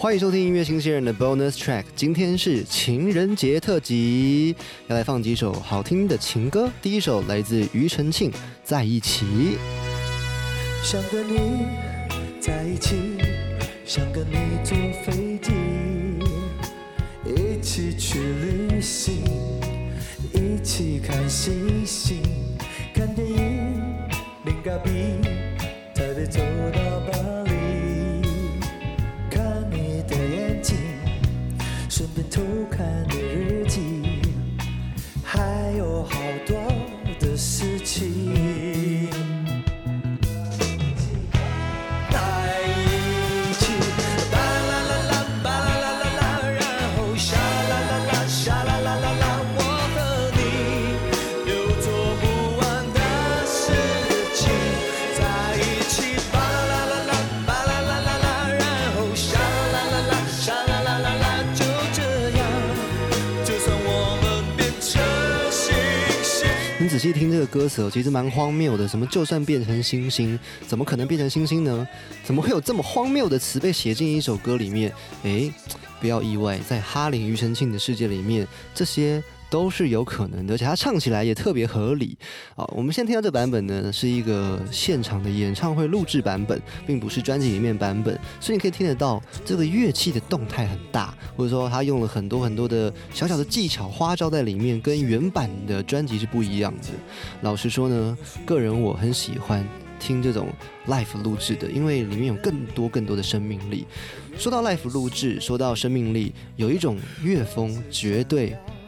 欢迎收听音乐新鲜人的 Bonus Track，今天是情人节特辑，要来放几首好听的情歌。第一首来自庾澄庆，《在一起》。想跟你在一起，想跟你坐飞机，一起去旅行，一起看星星，看电影，零咖比，台北走到仔细听这个歌词，其实蛮荒谬的。什么就算变成星星，怎么可能变成星星呢？怎么会有这么荒谬的词被写进一首歌里面？诶，不要意外，在哈林庾澄庆的世界里面，这些。都是有可能的，而且他唱起来也特别合理啊！我们现在听到这版本呢，是一个现场的演唱会录制版本，并不是专辑里面版本，所以你可以听得到这个乐器的动态很大，或者说他用了很多很多的小小的技巧花招在里面，跟原版的专辑是不一样的。老实说呢，个人我很喜欢听这种 live 录制的，因为里面有更多更多的生命力。说到 live 录制，说到生命力，有一种乐风绝对。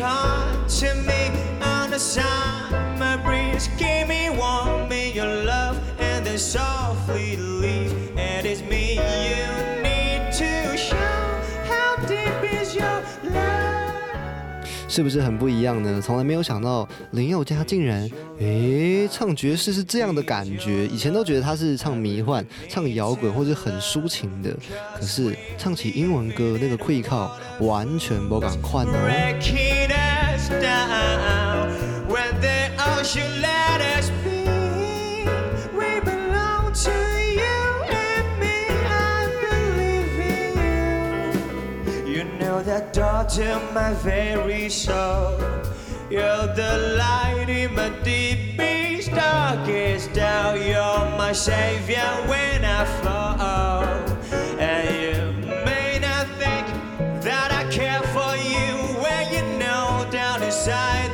you come to me on the summer breeze. Give me, warm me your love, and then softly leave. And it's me you need to show. How deep is your love? 是不是很不一样呢？从来没有想到林宥嘉竟然，诶，唱爵士是这样的感觉。以前都觉得他是唱迷幻、唱摇滚或者很抒情的，可是唱起英文歌那个会靠。完全不敢换哦。That daughter, my very soul. You're the light in my deepest, darkest doubt. You're my savior when I fall. And you may not think that I care for you when you know down inside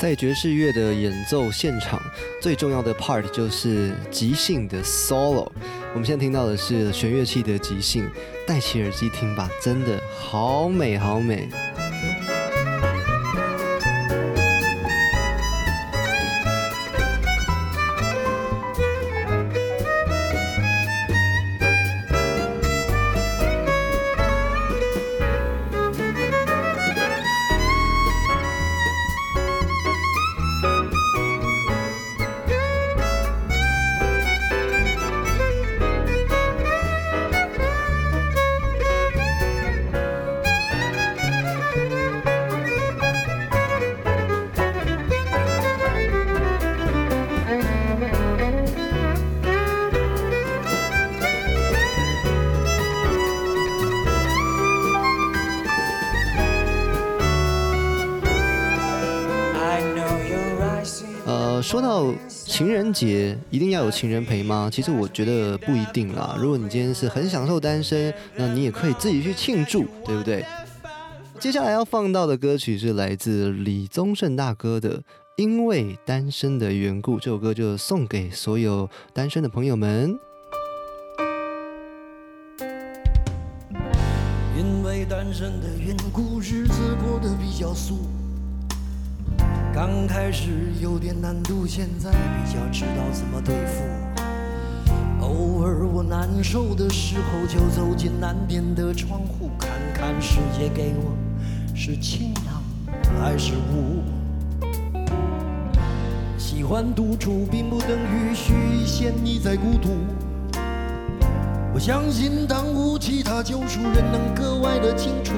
在爵士乐的演奏现场，最重要的 part 就是即兴的 solo。我们现在听到的是弦乐器的即兴，戴起耳机听吧，真的好美好美。说到情人节，一定要有情人陪吗？其实我觉得不一定啦。如果你今天是很享受单身，那你也可以自己去庆祝，对不对？接下来要放到的歌曲是来自李宗盛大哥的《因为单身的缘故》，这首歌就送给所有单身的朋友们。因为单身的缘故，日子过得比较俗。刚开始有点难度，现在比较知道怎么对付。偶尔我难受的时候，就走进南边的窗户，看看世界给我是晴朗还是雾。喜欢独处，并不等于虚陷你在孤独。我相信，当无其他救赎，人能格外的清楚。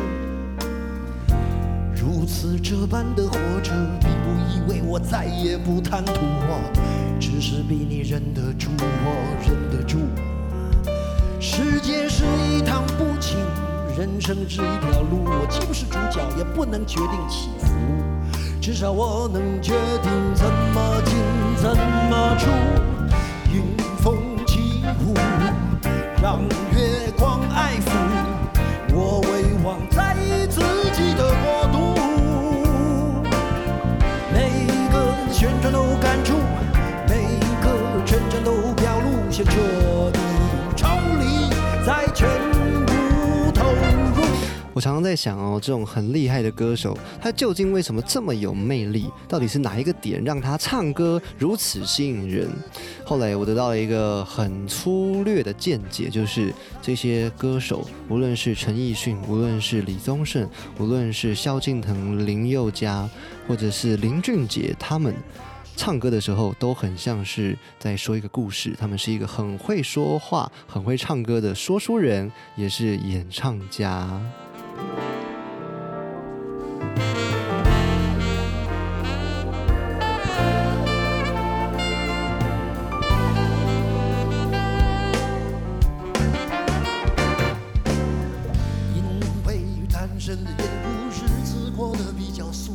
如此这般的活着，并不意味我再也不贪图，只是比你忍得住，我忍得住。世界是一趟不情，人生是一条路，我既不是主角，也不能决定起伏。至少我能决定怎么进，怎么出，迎风起舞，让月光爱抚。我唯望在我常常在想哦，这种很厉害的歌手，他究竟为什么这么有魅力？到底是哪一个点让他唱歌如此吸引人？后来我得到了一个很粗略的见解，就是这些歌手，无论是陈奕迅，无论是李宗盛，无论是萧敬腾、林宥嘉，或者是林俊杰，他们。唱歌的时候都很像是在说一个故事，他们是一个很会说话、很会唱歌的说书人，也是演唱家。身的缘故，日子过得比较素。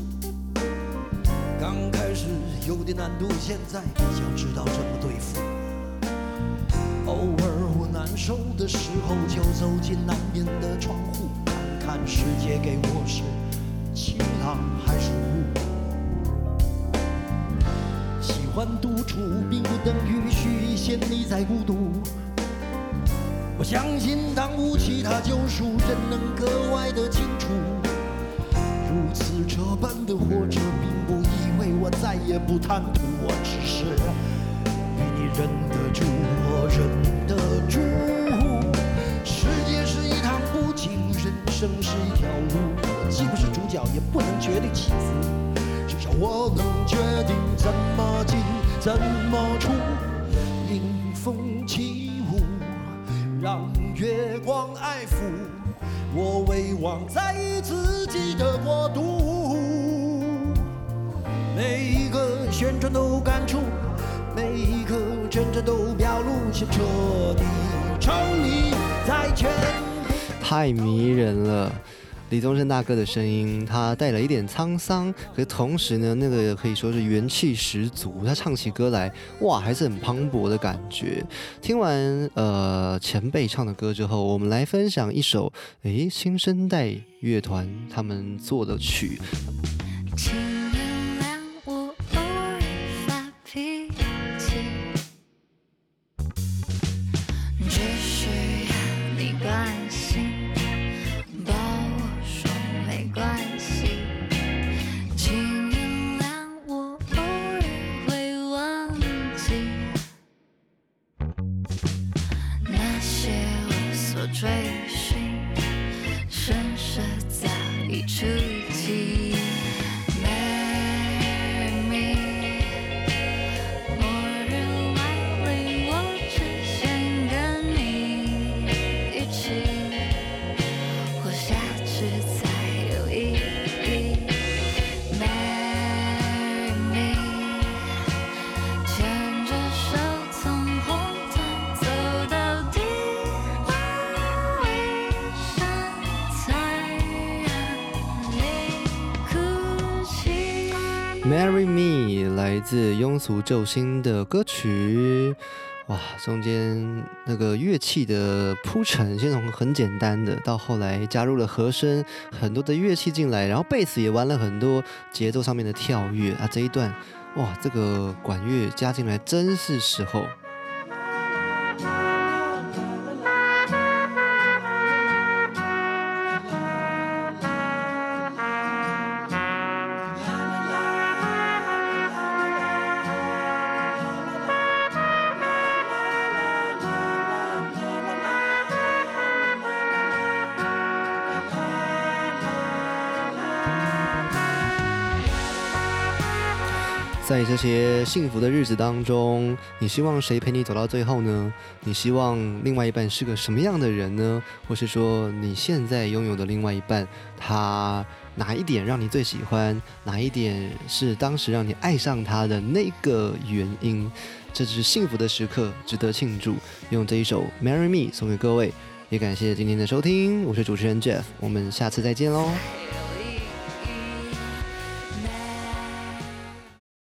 刚开始有点难度，现在比较知道怎么对付。偶尔我难受的时候，就走进南边的窗户，看看世界给我是晴朗还是雾。喜欢独处，并不等于虚陷你在孤独。我相信，当无其他救赎，人能格外的清楚。如此这般的活着，并不意味我再也不贪图，我只是与你忍得住，我忍得住。世界是一趟不情，人生是一条路，我既不是主角，也不能决定起伏。至少我能决定怎么进，怎么出，迎风起。让月光爱抚，我唯望在自己的国度。每一个旋转都感触，每一个真正都表露，想彻底抽离，再全太迷人了。李宗盛大哥的声音，他带了一点沧桑，可同时呢，那个可以说是元气十足。他唱起歌来，哇，还是很磅礴的感觉。听完呃前辈唱的歌之后，我们来分享一首诶新生代乐团他们做的曲。Marry Me 来自庸俗救星的歌曲，哇，中间那个乐器的铺陈，先从很简单的，到后来加入了和声，很多的乐器进来，然后贝斯也玩了很多节奏上面的跳跃啊，这一段，哇，这个管乐加进来真是时候。在这些幸福的日子当中，你希望谁陪你走到最后呢？你希望另外一半是个什么样的人呢？或是说你现在拥有的另外一半，他哪一点让你最喜欢？哪一点是当时让你爱上他的那个原因？这只是幸福的时刻，值得庆祝。用这一首《Marry Me》送给各位，也感谢今天的收听，我是主持人 Jeff，我们下次再见喽。